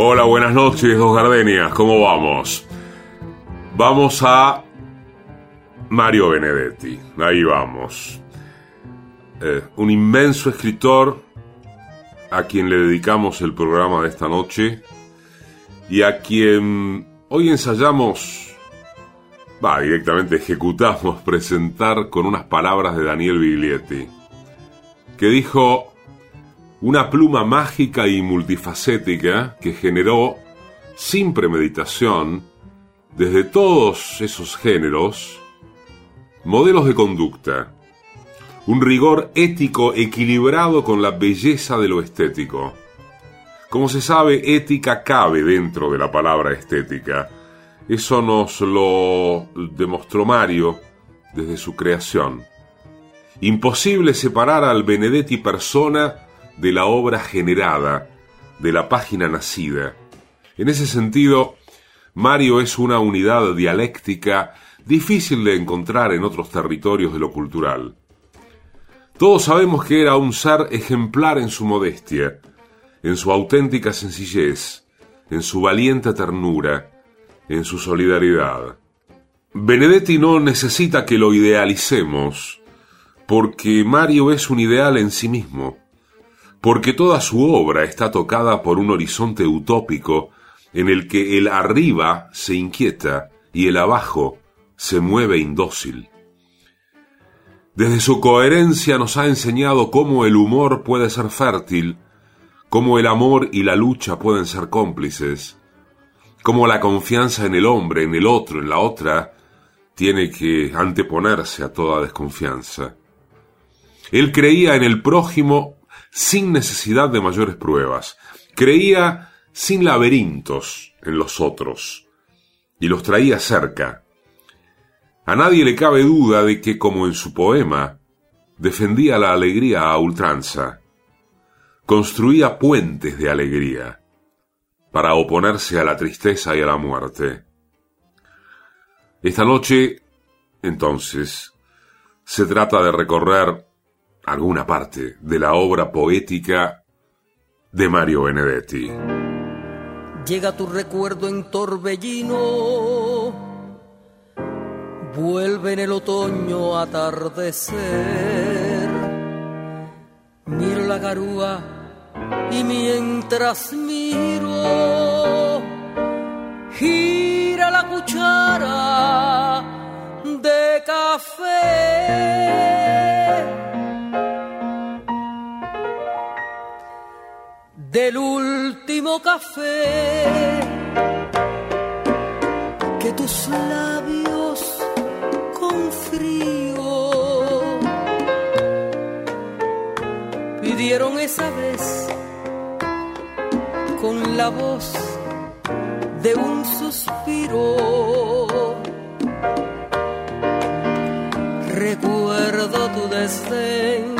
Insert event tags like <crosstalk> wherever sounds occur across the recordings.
Hola, buenas noches, dos gardenias, ¿cómo vamos? Vamos a Mario Benedetti, ahí vamos. Eh, un inmenso escritor a quien le dedicamos el programa de esta noche y a quien hoy ensayamos, va, directamente ejecutamos <laughs> presentar con unas palabras de Daniel Biglietti, que dijo una pluma mágica y multifacética que generó, sin premeditación, desde todos esos géneros, modelos de conducta, un rigor ético equilibrado con la belleza de lo estético. Como se sabe, ética cabe dentro de la palabra estética. Eso nos lo demostró Mario desde su creación. Imposible separar al Benedetti persona de la obra generada, de la página nacida. En ese sentido, Mario es una unidad dialéctica difícil de encontrar en otros territorios de lo cultural. Todos sabemos que era un ser ejemplar en su modestia, en su auténtica sencillez, en su valiente ternura, en su solidaridad. Benedetti no necesita que lo idealicemos, porque Mario es un ideal en sí mismo porque toda su obra está tocada por un horizonte utópico en el que el arriba se inquieta y el abajo se mueve indócil. Desde su coherencia nos ha enseñado cómo el humor puede ser fértil, cómo el amor y la lucha pueden ser cómplices, cómo la confianza en el hombre, en el otro, en la otra, tiene que anteponerse a toda desconfianza. Él creía en el prójimo sin necesidad de mayores pruebas. Creía sin laberintos en los otros y los traía cerca. A nadie le cabe duda de que, como en su poema, defendía la alegría a ultranza, construía puentes de alegría para oponerse a la tristeza y a la muerte. Esta noche, entonces, se trata de recorrer alguna parte de la obra poética de Mario Benedetti. Llega tu recuerdo en torbellino, vuelve en el otoño atardecer. Miro la garúa y mientras miro, gira la cuchara de café del último café que tus labios con frío pidieron esa vez con la voz de un suspiro. Recuerdo tu desdén,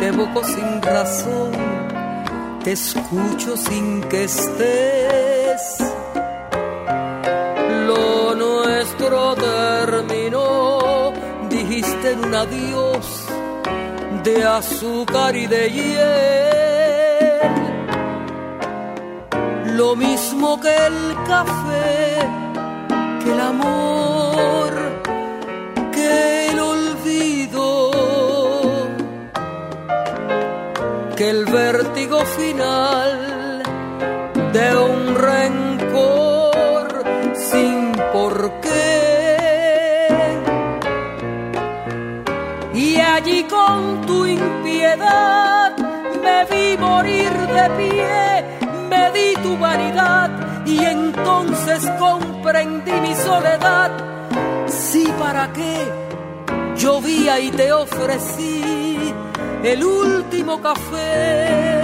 te evoco sin razón te escucho sin que estés. Lo nuestro terminó, dijiste en un adiós de azúcar y de hiel. Lo mismo que el café, que el amor, que el que el final de un rencor sin por qué. Y allí con tu impiedad me vi morir de pie, me di tu vanidad y entonces comprendí mi soledad. Sí, ¿para qué? Llovía y te ofrecí el último café.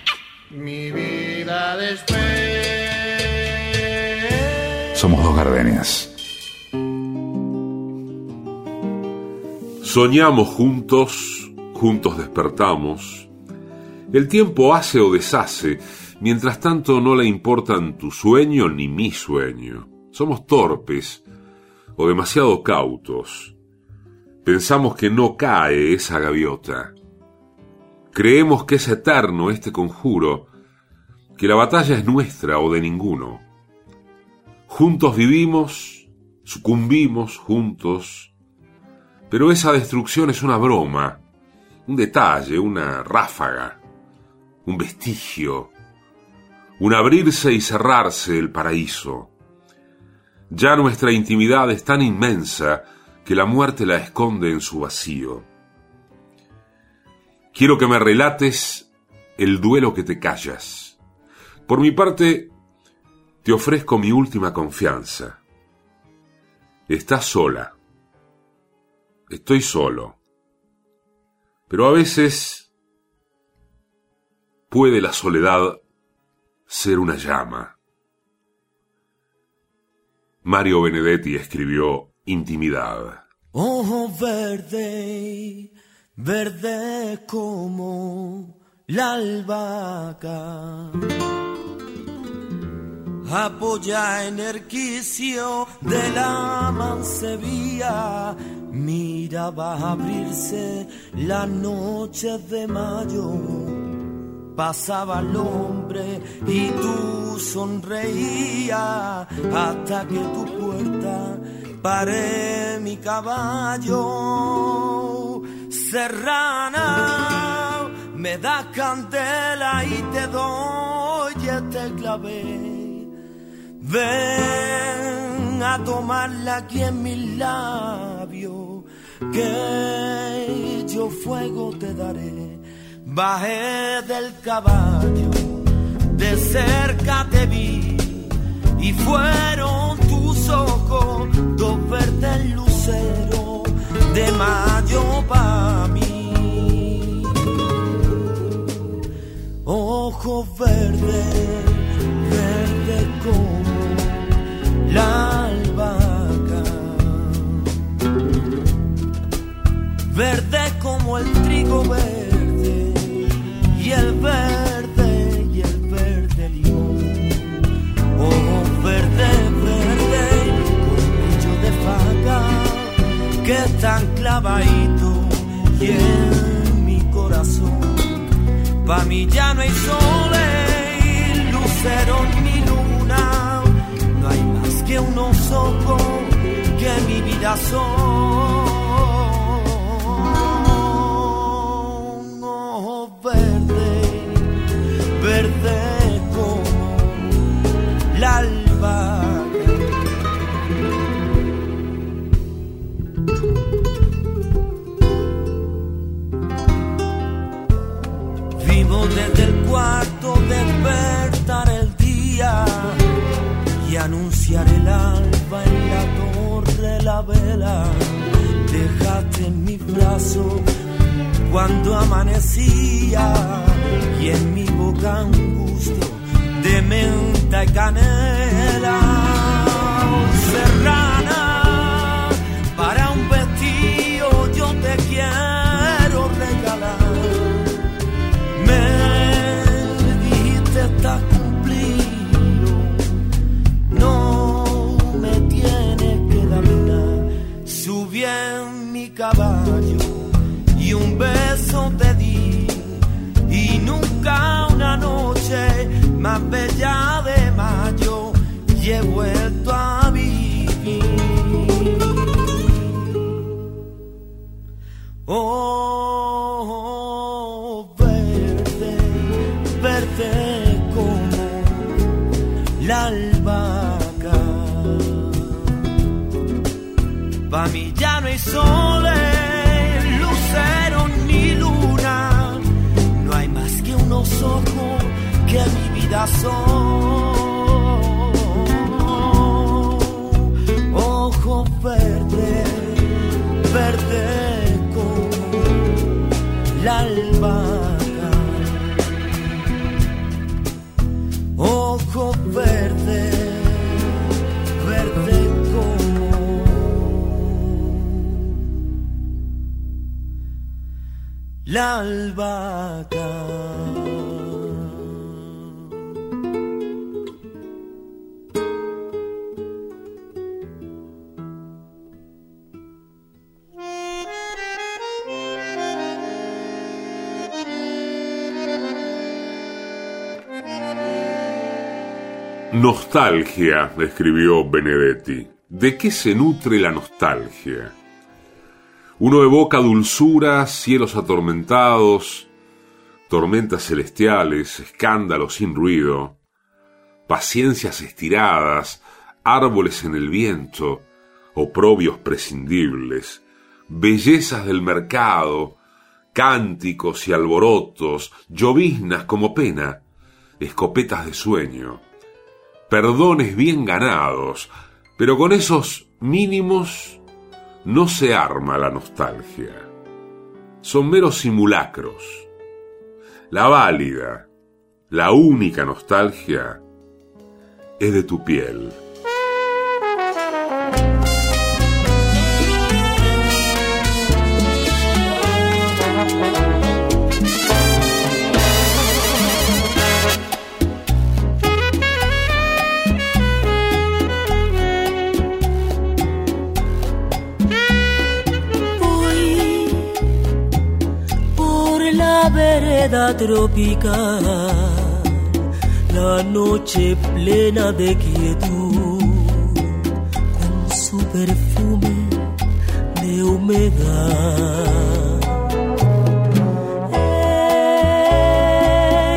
Somos dos gardenias. Soñamos juntos, juntos despertamos. El tiempo hace o deshace, mientras tanto no le importan tu sueño ni mi sueño. Somos torpes o demasiado cautos. Pensamos que no cae esa gaviota. Creemos que es eterno este conjuro, que la batalla es nuestra o de ninguno. Juntos vivimos, sucumbimos juntos, pero esa destrucción es una broma, un detalle, una ráfaga, un vestigio, un abrirse y cerrarse el paraíso. Ya nuestra intimidad es tan inmensa que la muerte la esconde en su vacío. Quiero que me relates el duelo que te callas. Por mi parte, te ofrezco mi última confianza. Estás sola. Estoy solo. Pero a veces puede la soledad ser una llama. Mario Benedetti escribió Intimidad. Ojo verde, verde como la albahaca. Apoya en el quicio de la mancebía. Mira, va a abrirse la noche de mayo. Pasaba el hombre y tú sonreías hasta que tu puerta paré mi caballo. Serrana, me das candela y te doy este clave. Ven a tomarla aquí en mis labios, que yo fuego te daré. Bajé del caballo, de cerca te vi, y fueron tus ojos dos verdes luceros de mayo para mí. Ojos verdes, verde como la albahaca, verde como el trigo verde y el verde y el verde limón. Ojos verde, verde, con brillo de faca que están clavaditos y en mi corazón. Pa' mí ya no hay sol, lucero luna, no hay más que unos ojos que mi vida son. Verdes, verde como la albahaca. Ojos verdes, verde como la albahaca. Nostalgia, escribió Benedetti. ¿De qué se nutre la nostalgia? Uno evoca dulzuras, cielos atormentados, tormentas celestiales, escándalos sin ruido, paciencias estiradas, árboles en el viento, oprobios prescindibles, bellezas del mercado, cánticos y alborotos, lloviznas como pena, escopetas de sueño, perdones bien ganados, pero con esos mínimos no se arma la nostalgia. Son meros simulacros. La válida, la única nostalgia es de tu piel. Vereda tropical, la noche plena de quietud, con su perfume de humedad.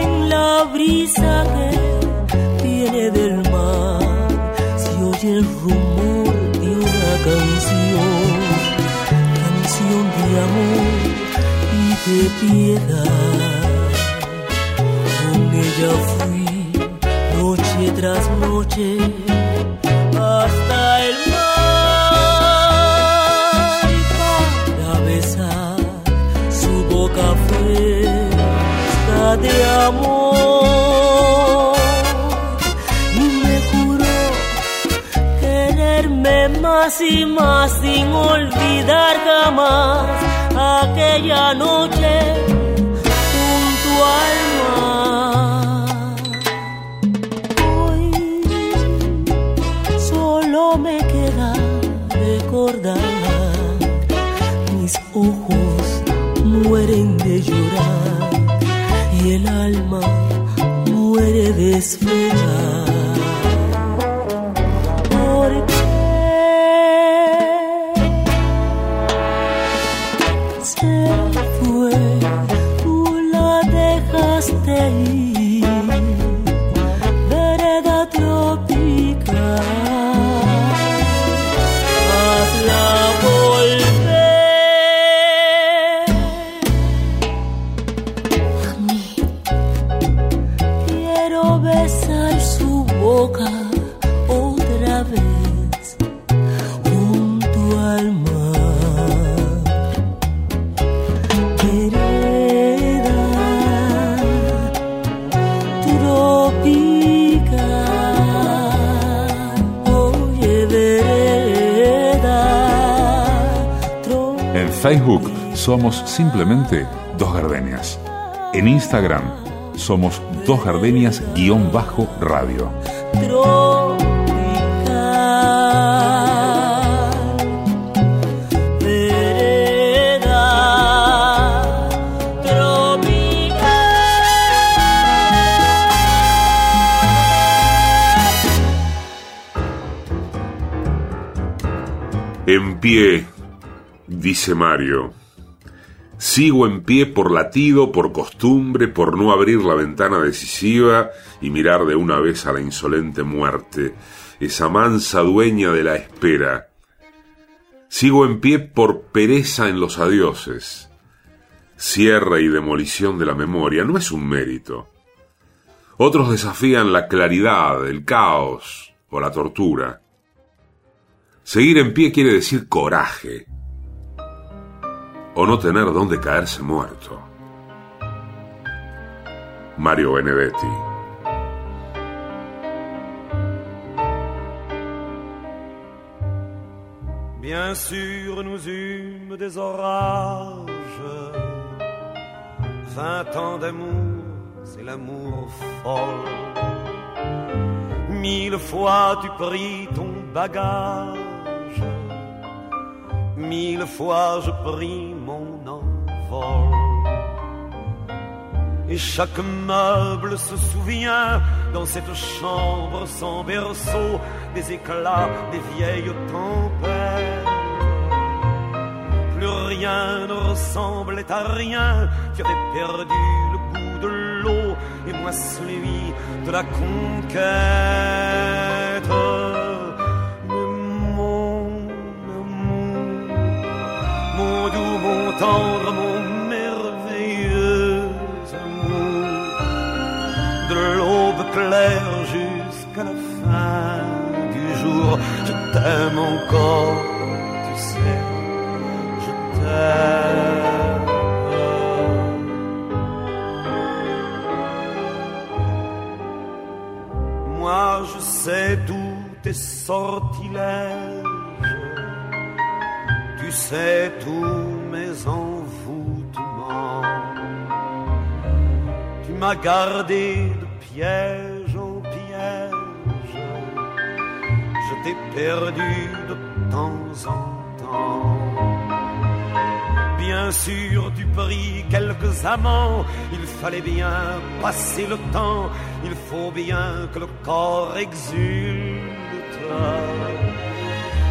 En la brisa que viene del mar, se oye el rumor de piedad. Con ella fui noche tras noche hasta el mar y para besar su boca fresca de amor. Y me juró quererme más y más sin olvidar jamás aquella noche junto al mar. Hoy solo me queda recordar, mis ojos mueren de llorar y el alma muere de esperar. Dejaste ir, simplemente Dos Gardenias. En Instagram somos Dos Gardenias-radio. En pie, dice Mario. Sigo en pie por latido, por costumbre, por no abrir la ventana decisiva y mirar de una vez a la insolente muerte, esa mansa dueña de la espera. Sigo en pie por pereza en los adioses. Cierre y demolición de la memoria no es un mérito. Otros desafían la claridad, el caos o la tortura. Seguir en pie quiere decir coraje o no tener dónde caerse muerto. Mario Benedetti. Bien sûr, nous eûmes des orages. Vingt ans d'amour, c'est l'amour folle. Mille fois tu pris ton bagage. Mille fois je pris mon envol. Et chaque meuble se souvient dans cette chambre sans berceau des éclats des vieilles tempêtes. Plus rien ne ressemblait à rien, tu avais perdu le goût de l'eau et moi celui de la conquête. Jusqu'à la fin du jour, je t'aime encore, tu sais, je t'aime. Moi je sais tous tes sortilèges, tu sais tous mes envoûtements. Tu m'as gardé piège en piège, je t'ai perdu de temps en temps. Bien sûr, tu pris quelques amants, il fallait bien passer le temps, il faut bien que le corps exulte.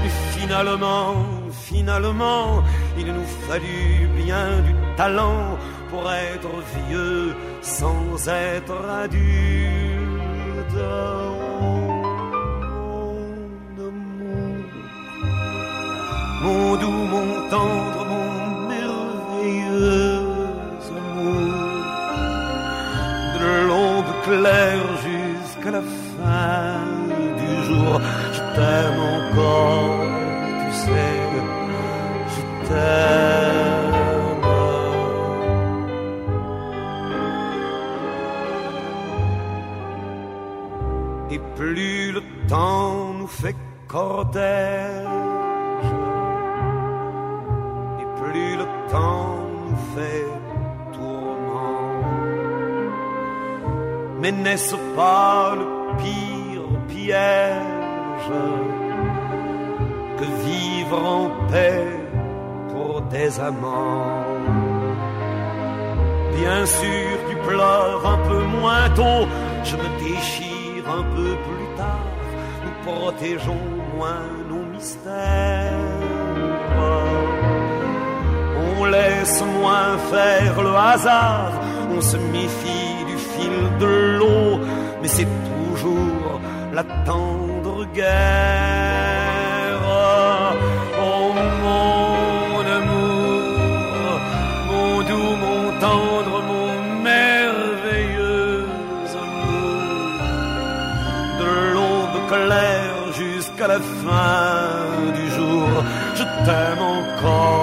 Et finalement, finalement, il nous fallut bien du talent pour être vieux sans être adulte. Mon amour, mon doux, mon tendre, mon merveilleux amour, de l'aube claire jusqu'à la fin du jour, je t'aime encore, tu sais, je t'aime. Plus le temps nous fait cortège, et plus le temps nous fait tourment. Mais n'est-ce pas le pire piège que vivre en paix pour des amants? Bien sûr, tu pleures un peu moins tôt, je me déchire un peu plus tard, nous protégeons moins nos mystères. On laisse moins faire le hasard, on se méfie du fil de l'eau, mais c'est toujours la tendre guerre. Fin du jour, je t'aime encore,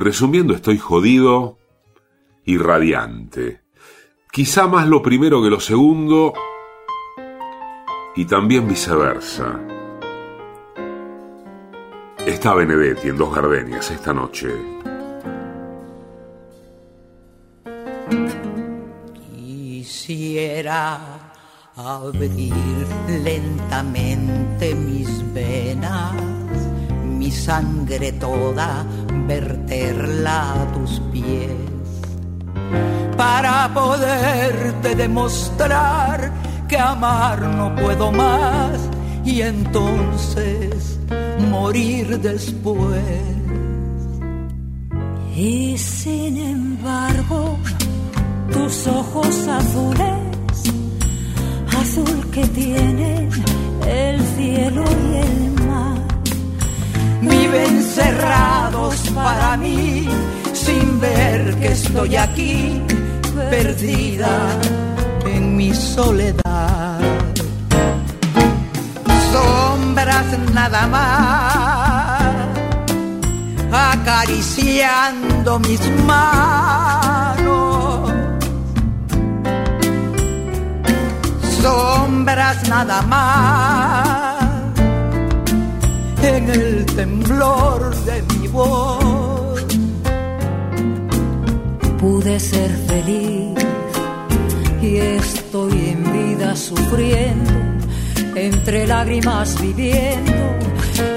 Resumiendo, estoy jodido y radiante. Quizá más lo primero que lo segundo y también viceversa. Está Benedetti en Dos Gardenias esta noche. Quisiera abrir lentamente mis venas, mi sangre toda verterla a tus pies para poderte demostrar que amar no puedo más y entonces morir después. Y sin embargo, tus ojos azules, azul que tienen el cielo y el viven cerrados para mí, sin ver que estoy aquí, perdida en mi soledad. Sombras nada más, acariciando mis manos. Sombras nada más en el temblor de mi voz. Pude ser feliz y estoy en vida sufriendo, entre lágrimas viviendo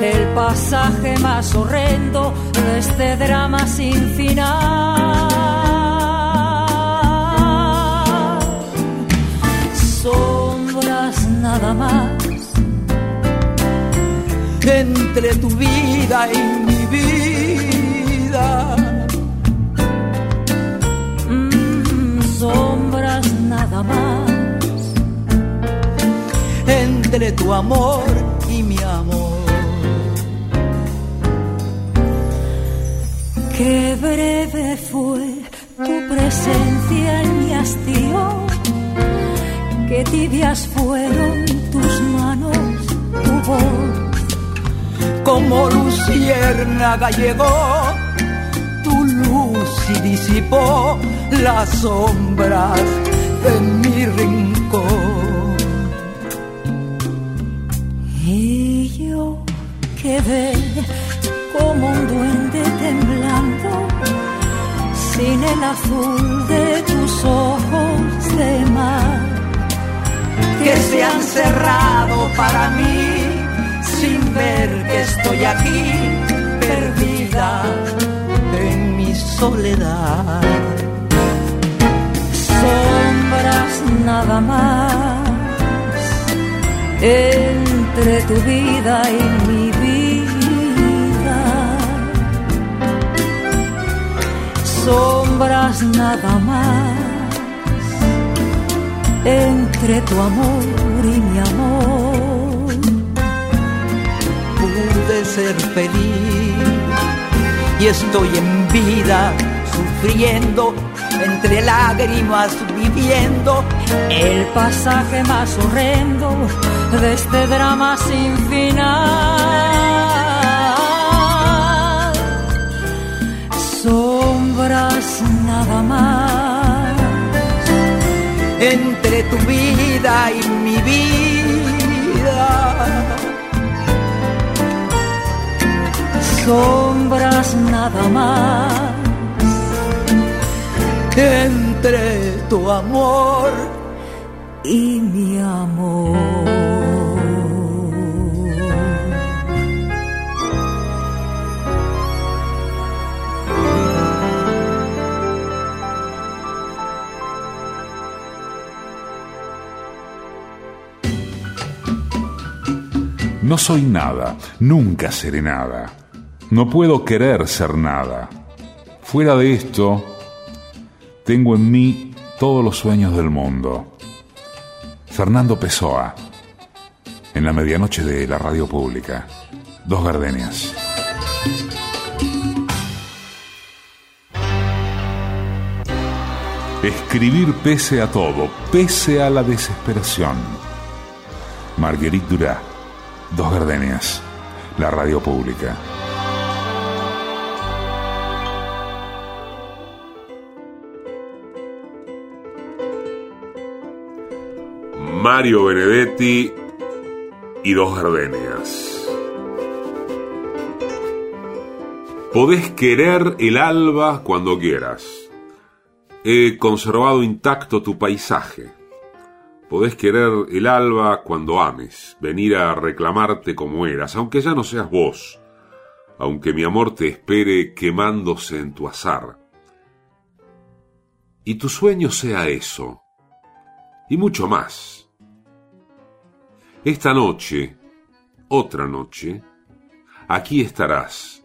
el pasaje más horrendo de este drama sin final. Sombras nada más entre tu vida y mi vida. Mm, sombras nada más. Entre tu amor y mi amor. Qué breve fue tu presencia en mi hastío. Qué tibias fueron tus manos, tu voz como luciérnaga llegó tu luz y disipó las sombras de mi rincón. Y yo quedé como un duende temblando, sin el azul de tus ojos de mar, que se han cerrado para mí ver que estoy aquí perdida en mi soledad. Sombras nada más entre tu vida y mi vida. Sombras nada más entre tu amor ser feliz y estoy en vida sufriendo entre lágrimas viviendo el pasaje más horrendo de este drama sin final. Sombras nada más entre tu vida y mi vida sombras nada más entre tu amor y mi amor. No soy nada, nunca seré nada. No puedo querer ser nada. Fuera de esto, tengo en mí todos los sueños del mundo. Fernando Pessoa, en la medianoche de la radio pública. Dos gardenias. Escribir pese a todo, pese a la desesperación. Marguerite Durá, Dos Gardenias, la radio pública. Mario Benedetti y Dos Gardenias. Podés querer el alba cuando quieras. He conservado intacto tu paisaje. Podés querer el alba cuando ames, venir a reclamarte como eras, aunque ya no seas vos, aunque mi amor te espere quemándose en tu azar. Y tu sueño sea eso, y mucho más. Esta noche, otra noche, aquí estarás.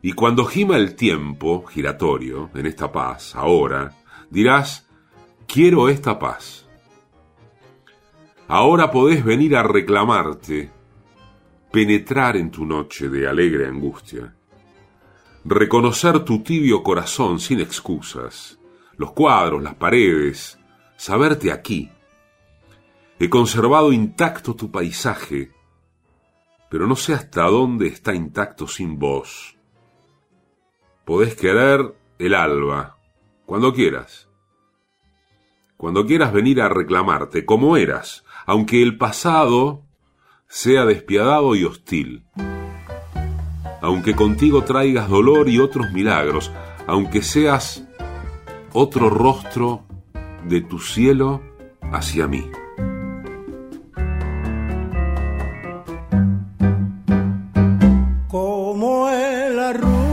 Y cuando gima el tiempo giratorio en esta paz, ahora, dirás, quiero esta paz. Ahora podés venir a reclamarte, penetrar en tu noche de alegre angustia, reconocer tu tibio corazón sin excusas, los cuadros, las paredes, saberte aquí. He conservado intacto tu paisaje, pero no sé hasta dónde está intacto sin vos. Podés querer el alba, cuando quieras. Cuando quieras venir a reclamarte, como eras, aunque el pasado sea despiadado y hostil. Aunque contigo traigas dolor y otros milagros, aunque seas otro rostro de tu cielo hacia mí. Arrullo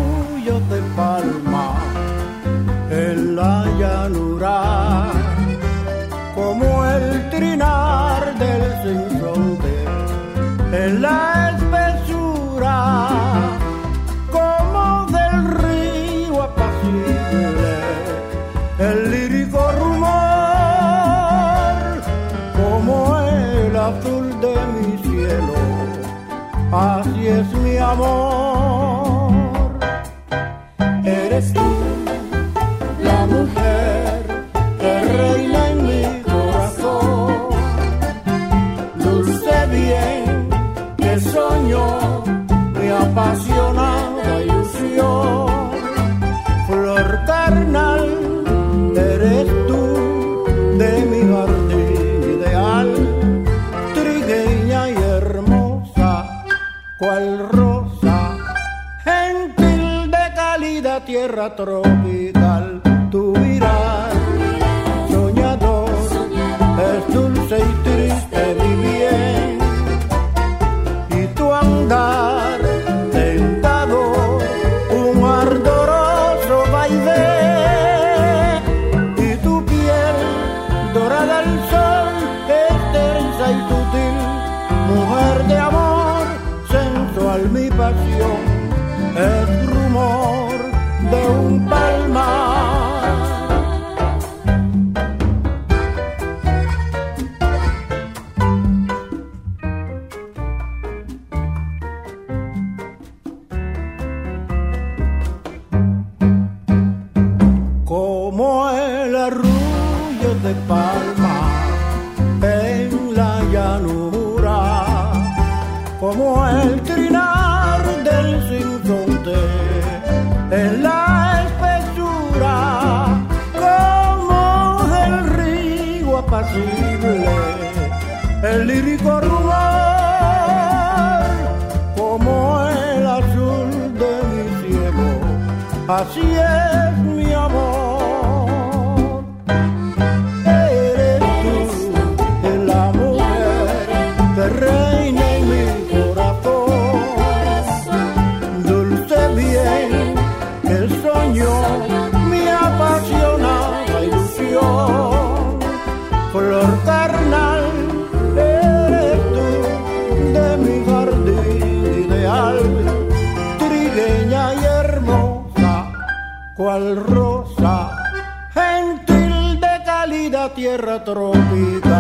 trompeta. Arrullo tropita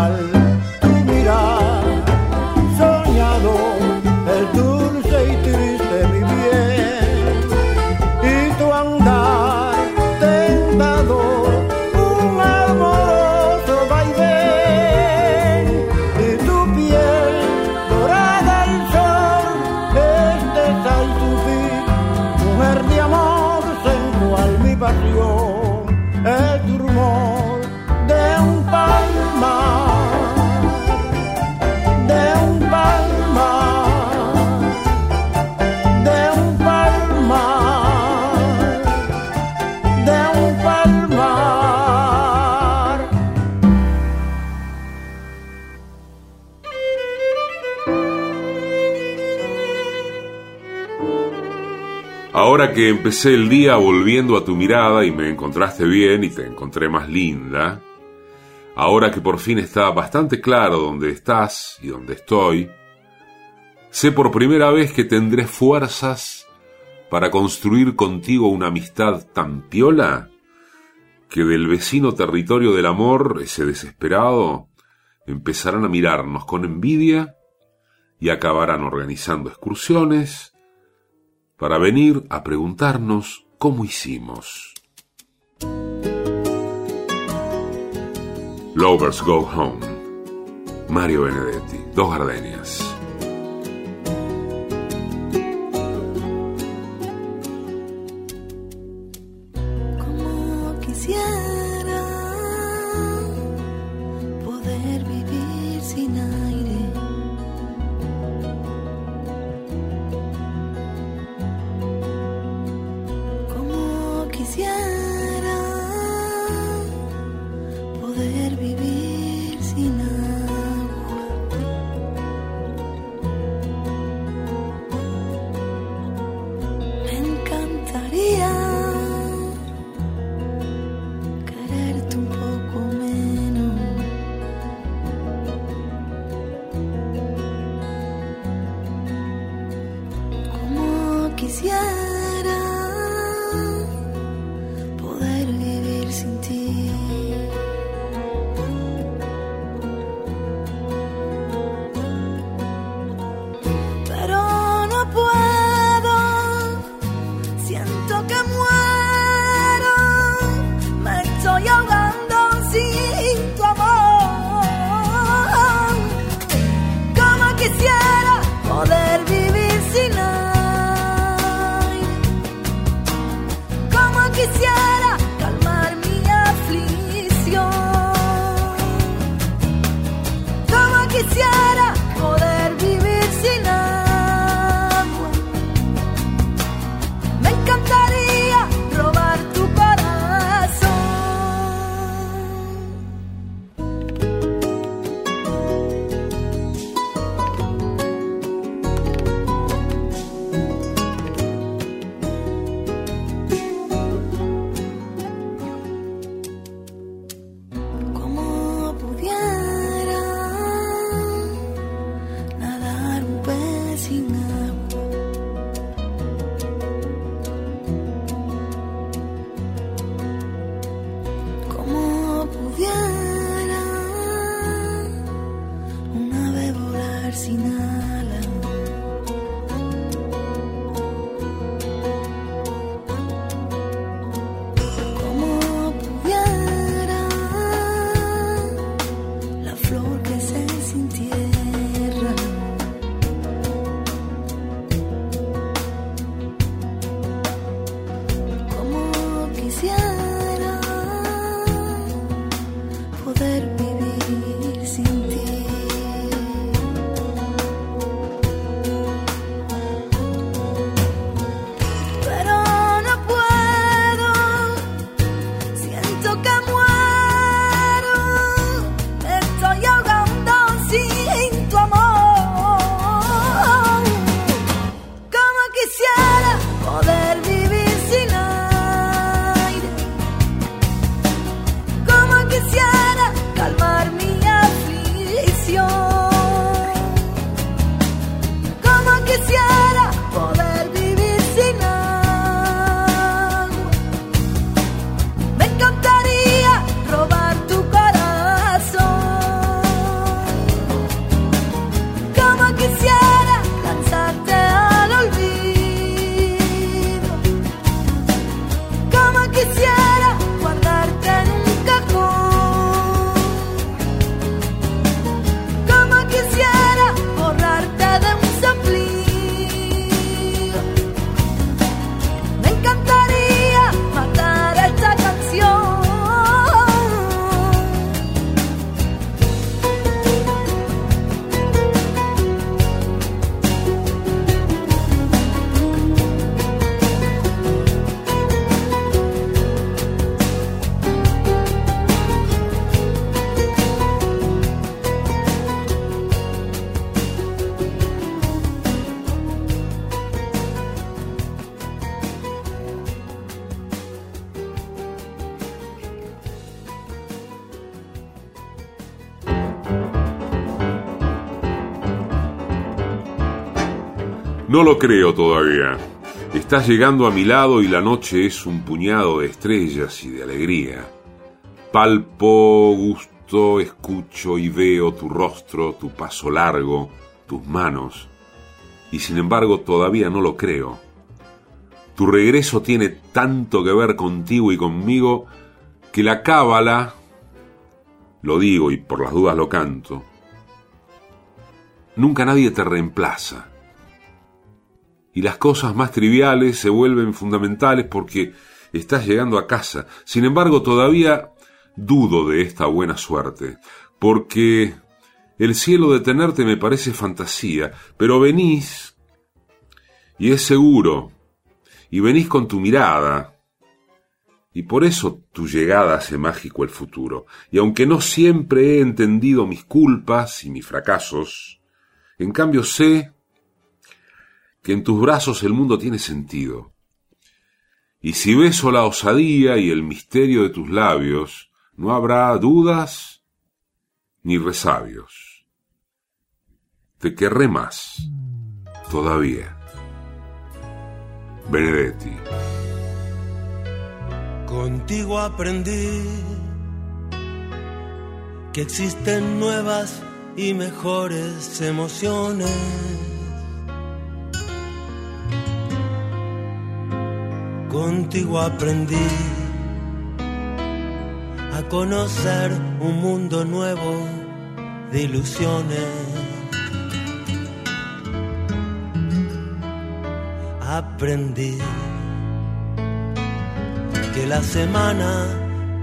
que empecé el día volviendo a tu mirada y me encontraste bien y te encontré más linda, ahora que por fin está bastante claro dónde estás y dónde estoy, sé por primera vez que tendré fuerzas para construir contigo una amistad tan piola que del vecino territorio del amor, ese desesperado, empezarán a mirarnos con envidia y acabarán organizando excursiones, para venir a preguntarnos cómo hicimos. Lovers Go Home. Mario Benedetti, Dos Gardenias. ensinar. No lo creo todavía. Estás llegando a mi lado y la noche es un puñado de estrellas y de alegría. Palpo, gusto, escucho y veo tu rostro, tu paso largo, tus manos. Y sin embargo todavía no lo creo. Tu regreso tiene tanto que ver contigo y conmigo que la cábala, lo digo y por las dudas lo canto, nunca nadie te reemplaza. Y las cosas más triviales se vuelven fundamentales porque estás llegando a casa. Sin embargo, todavía dudo de esta buena suerte, porque el cielo de tenerte me parece fantasía, pero venís y es seguro, y venís con tu mirada, y por eso tu llegada hace mágico el futuro. Y aunque no siempre he entendido mis culpas y mis fracasos, en cambio sé que en tus brazos el mundo tiene sentido. Y si beso la osadía y el misterio de tus labios, no habrá dudas ni resabios. Te querré más, todavía. Benedetti. Contigo aprendí que existen nuevas y mejores emociones. Contigo aprendí a conocer un mundo nuevo de ilusiones. Aprendí que la semana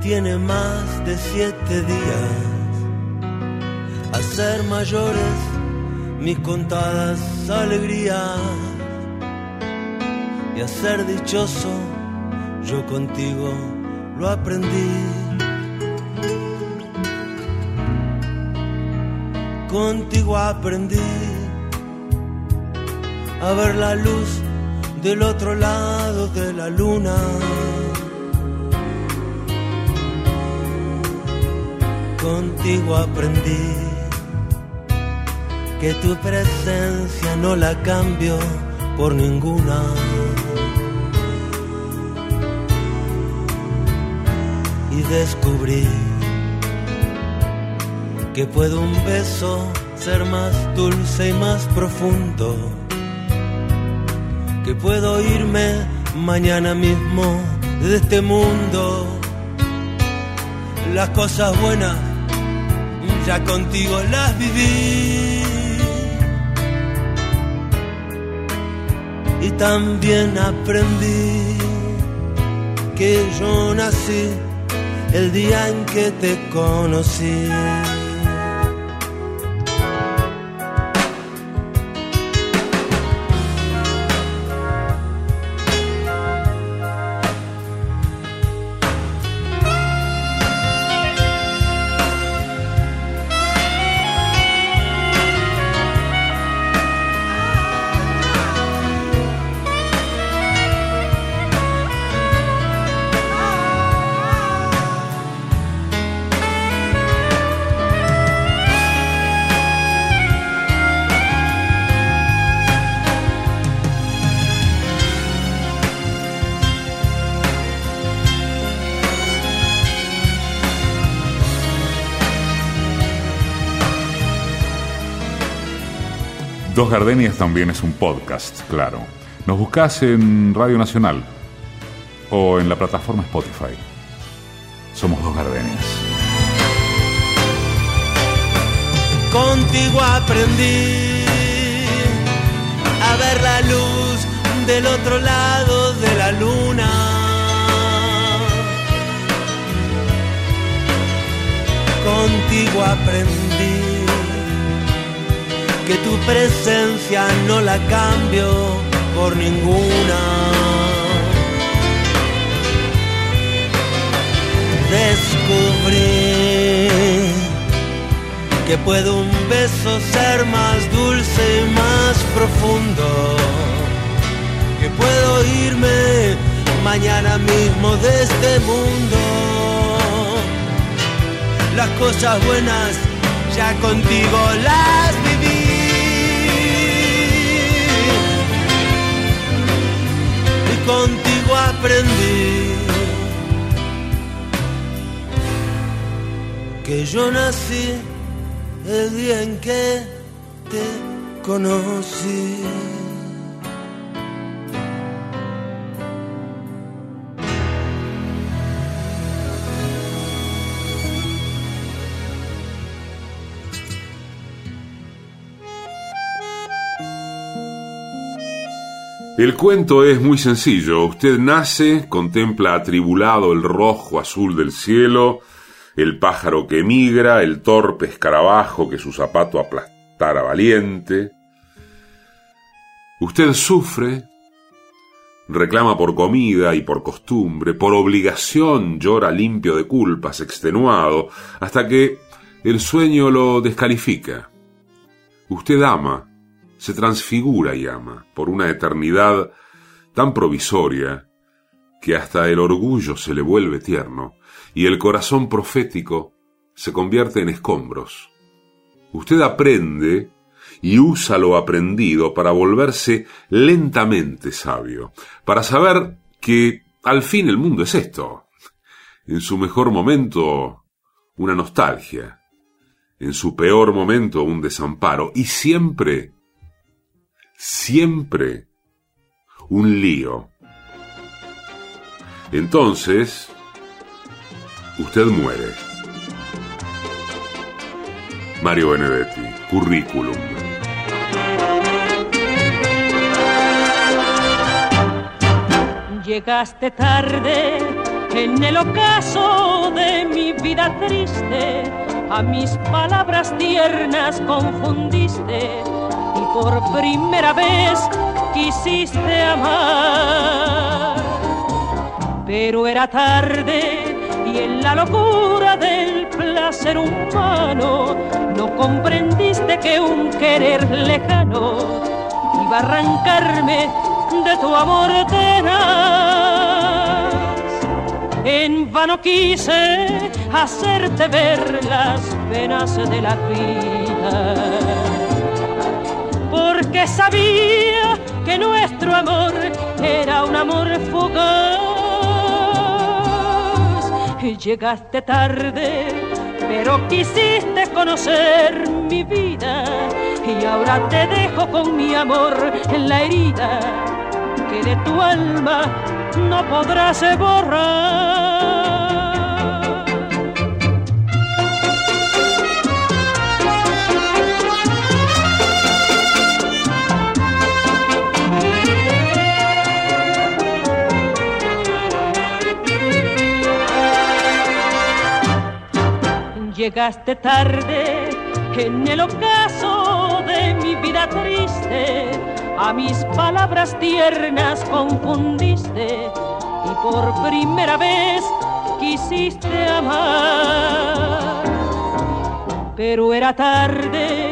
tiene más de siete días. A ser mayores mis contadas alegrías y a ser dichoso yo contigo lo aprendí. Contigo aprendí a ver la luz del otro lado de la luna. contigo aprendí que tu presencia no la cambio por ninguna. Y descubrí que puede un beso ser más dulce y más profundo. Que puedo irme mañana mismo de este mundo. Las cosas buenas ya contigo las viví. Y también aprendí que yo nací el día en que te conocí. Gardenias también es un podcast, claro. Nos buscas en Radio Nacional o en la plataforma Spotify. Somos Dos Gardenias. Contigo aprendí a ver la luz del otro lado de la luna. Contigo aprendí que tu presencia no la cambio por ninguna. Descubrí que puede un beso ser más dulce y más profundo. Que puedo irme mañana mismo de este mundo. Las cosas buenas ya contigo las viví. Contigo aprendí que yo nací el día en que te conocí. El cuento es muy sencillo. Usted nace, contempla atribulado el rojo azul del cielo, el pájaro que emigra, el torpe escarabajo que su zapato aplastara valiente. Usted sufre, reclama por comida y por costumbre, por obligación llora limpio de culpas, extenuado, hasta que el sueño lo descalifica. Usted ama, se transfigura y ama por una eternidad tan provisoria que hasta el orgullo se le vuelve tierno y el corazón profético se convierte en escombros. Usted aprende y usa lo aprendido para volverse lentamente sabio, para saber que al fin el mundo es esto. En su mejor momento, una nostalgia, en su peor momento, un desamparo, y siempre siempre un lío. Entonces, usted muere. Mario Benedetti, currículum. Llegaste tarde en el ocaso de mi vida triste, a mis palabras tiernas confundiste por primera vez quisiste amar. Pero era tarde y en la locura del placer humano no comprendiste que un querer lejano iba a arrancarme de tu amor tenaz. En vano quise hacerte ver las penas de la vida sabía que nuestro amor era un amor fugaz. Llegaste tarde, pero quisiste conocer mi vida. Y ahora te dejo con mi amor en la herida que de tu alma no podrás borrar. Llegaste tarde en el ocaso de mi vida triste, a mis palabras tiernas confundiste y por primera vez quisiste amar. Pero era tarde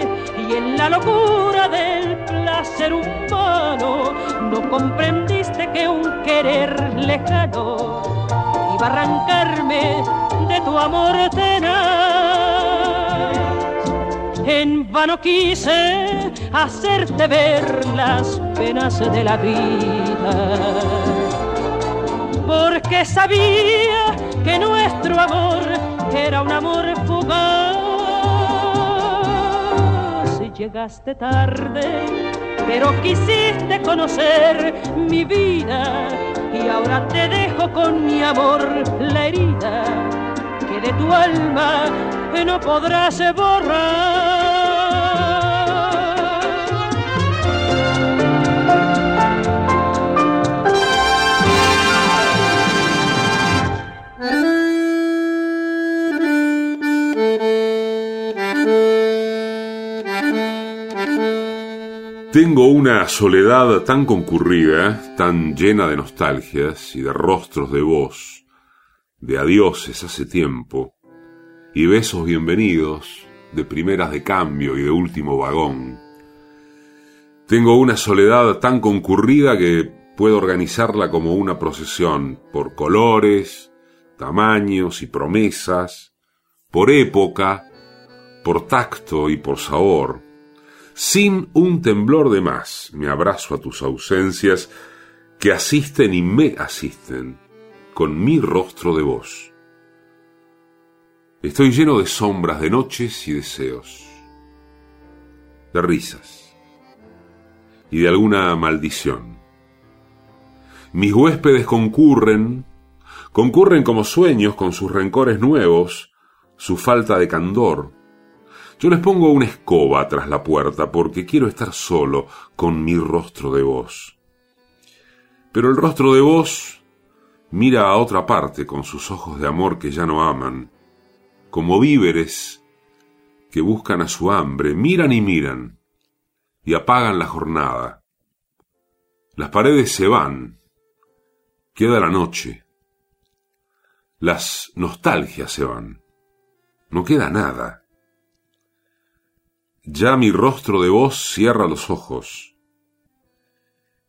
y en la locura del placer humano no comprendiste que un querer lejano iba a arrancarme de tu amor tenaz. En vano quise hacerte ver las penas de la vida, porque sabía que nuestro amor era un amor fugaz. Y llegaste tarde, pero quisiste conocer mi vida y ahora te dejo con mi amor la herida que de tu alma no podrás borrar. Tengo una soledad tan concurrida, tan llena de nostalgias y de rostros de voz, de adioses hace tiempo, y besos bienvenidos, de primeras de cambio y de último vagón. Tengo una soledad tan concurrida que puedo organizarla como una procesión, por colores, tamaños y promesas, por época, por tacto y por sabor sin un temblor de más, me abrazo a tus ausencias que asisten y me asisten con mi rostro de voz. Estoy lleno de sombras, de noches y deseos, de risas y de alguna maldición. Mis huéspedes concurren, concurren como sueños con sus rencores nuevos, su falta de candor. Yo les pongo una escoba tras la puerta porque quiero estar solo con mi rostro de voz. Pero el rostro de voz mira a otra parte con sus ojos de amor que ya no aman, como víveres que buscan a su hambre, miran y miran y apagan la jornada. Las paredes se van, queda la noche, las nostalgias se van, no queda nada. Ya mi rostro de voz cierra los ojos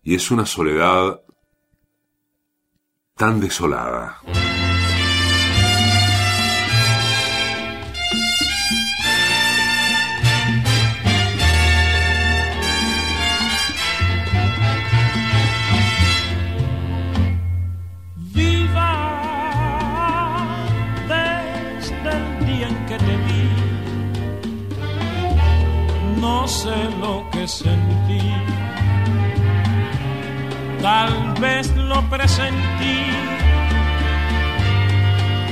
y es una soledad tan desolada. Sentí. Tal vez lo presentí.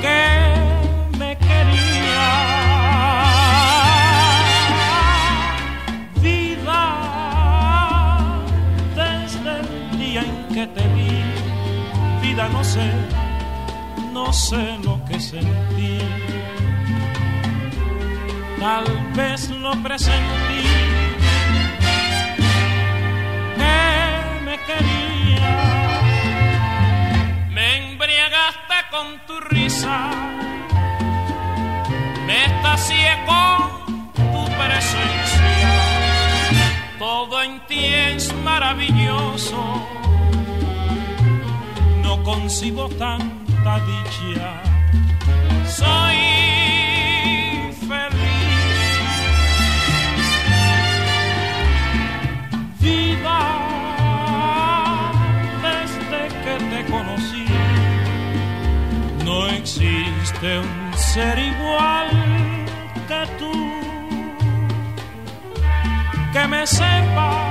Que me quería. Viva desde el día en que te vi vida no sé, no sé lo que sentí. Tal vez lo presentí, quería. Me embriagaste con tu risa, me estacié con tu presencia. Todo en ti es maravilloso no concibo tanta dicha. Existe un ser igual que tú. Que me sepa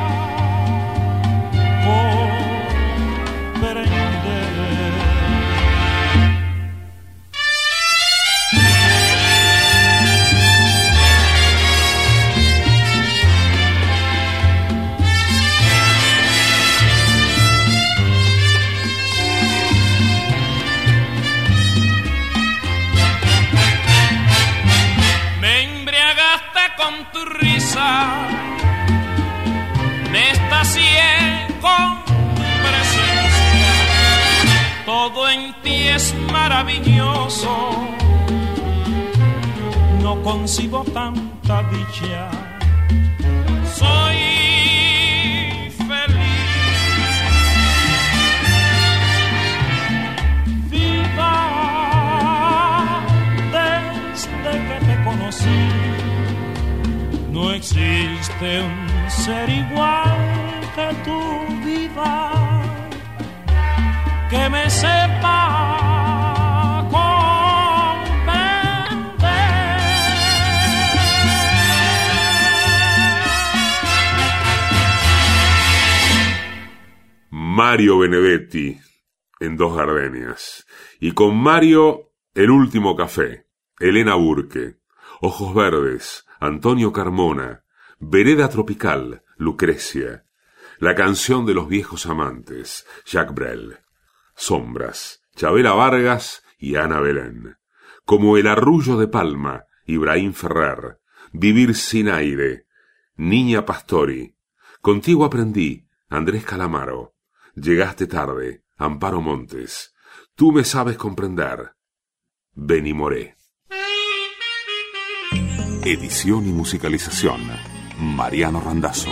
con Mario, El Último Café, Elena Burke, Ojos Verdes, Antonio Carmona, Vereda Tropical, Lucrecia, La Canción de los Viejos Amantes, Jacques Brel, Sombras, Chabela Vargas y Ana Belén, como El Arrullo de Palma, Ibrahim Ferrer, Vivir sin aire, Niña Pastori, Contigo aprendí, Andrés Calamaro, Llegaste tarde, Amparo Montes, Tú me sabes comprender, Beni Moré. Edición y musicalización, Mariano Randazzo.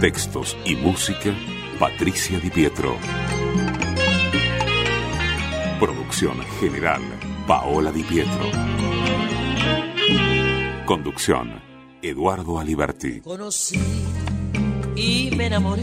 Textos y música, Patricia Di Pietro. Producción general, Paola Di Pietro. Conducción, Eduardo Aliberti. conocí y me enamoré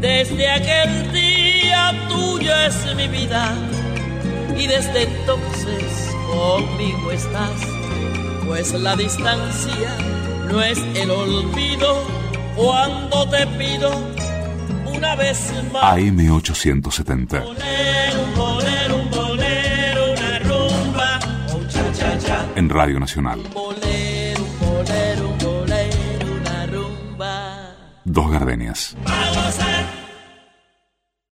Desde aquel día tuya es mi vida y desde entonces conmigo estás, pues la distancia no es el olvido cuando te pido una vez más. AM870. Bolero, un bolero, un bolero, una rumba, un cha cha cha. En Radio Nacional. Bolero, bolero, bolero, una rumba. Dos gardenias. Vamos a